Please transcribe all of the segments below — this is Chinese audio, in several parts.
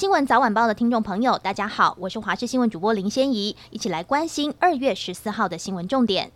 新闻早晚报的听众朋友，大家好，我是华视新闻主播林仙怡，一起来关心二月十四号的新闻重点。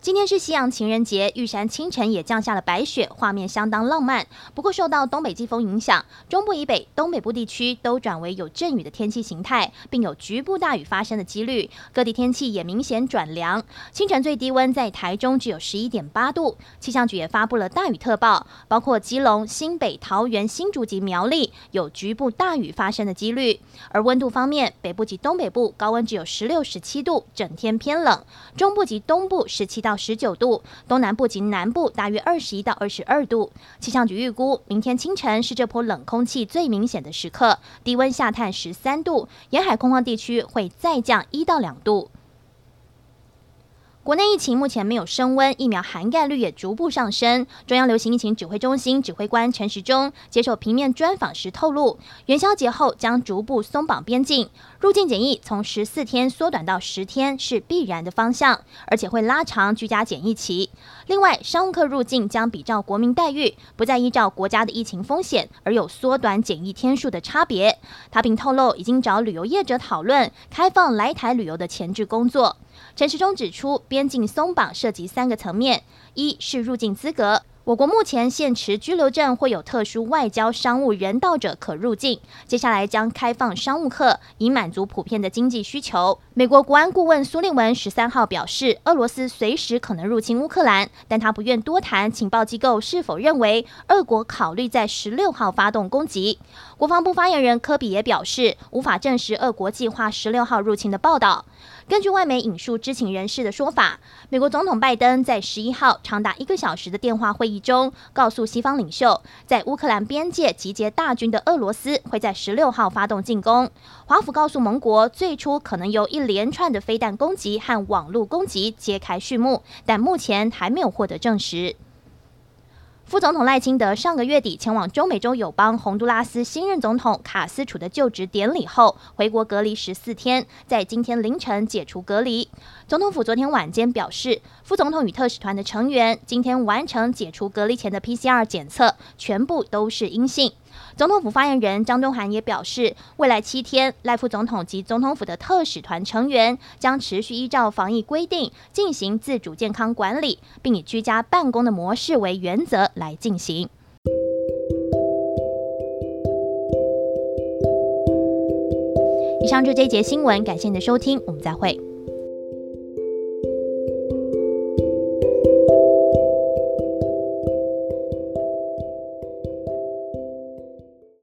今天是西洋情人节，玉山清晨也降下了白雪，画面相当浪漫。不过受到东北季风影响，中部以北、东北部地区都转为有阵雨的天气形态，并有局部大雨发生的几率。各地天气也明显转凉。清晨最低温在台中只有十一点八度。气象局也发布了大雨特报，包括基隆、新北、桃园、新竹及苗栗有局部大雨发生的几率。而温度方面，北部及东北部高温只有十六、十七度，整天偏冷；中部及东部十七到到十九度，东南部及南部大约二十一到二十二度。气象局预估，明天清晨是这波冷空气最明显的时刻，低温下探十三度，沿海空旷地区会再降一到两度。国内疫情目前没有升温，疫苗涵盖率也逐步上升。中央流行疫情指挥中心指挥官陈时中接受平面专访时透露，元宵节后将逐步松绑边境，入境检疫从十四天缩短到十天是必然的方向，而且会拉长居家检疫期。另外，商务客入境将比照国民待遇，不再依照国家的疫情风险而有缩短检疫天数的差别。他并透露，已经找旅游业者讨论开放来台旅游的前置工作。陈时中指出，边境松绑涉及三个层面：一是入境资格。我国目前现持居留证或有特殊外交、商务、人道者可入境。接下来将开放商务客，以满足普遍的经济需求。美国国安顾问苏利文十三号表示，俄罗斯随时可能入侵乌克兰，但他不愿多谈情报机构是否认为俄国考虑在十六号发动攻击。国防部发言人科比也表示，无法证实俄国计划十六号入侵的报道。根据外媒引述知情人士的说法，美国总统拜登在十一号长达一个小时的电话会议中，告诉西方领袖，在乌克兰边界集结大军的俄罗斯会在十六号发动进攻。华府告诉盟国，最初可能由一连串的飞弹攻击和网络攻击揭开序幕，但目前还没有获得证实。副总统赖清德上个月底前往中美洲友邦洪都拉斯新任总统卡斯楚的就职典礼后，回国隔离十四天，在今天凌晨解除隔离。总统府昨天晚间表示，副总统与特使团的成员今天完成解除隔离前的 PCR 检测，全部都是阴性。总统府发言人张东涵也表示，未来七天，赖副总统及总统府的特使团成员将持续依照防疫规定进行自主健康管理，并以居家办公的模式为原则来进行。以上就这一节新闻，感谢您的收听，我们再会。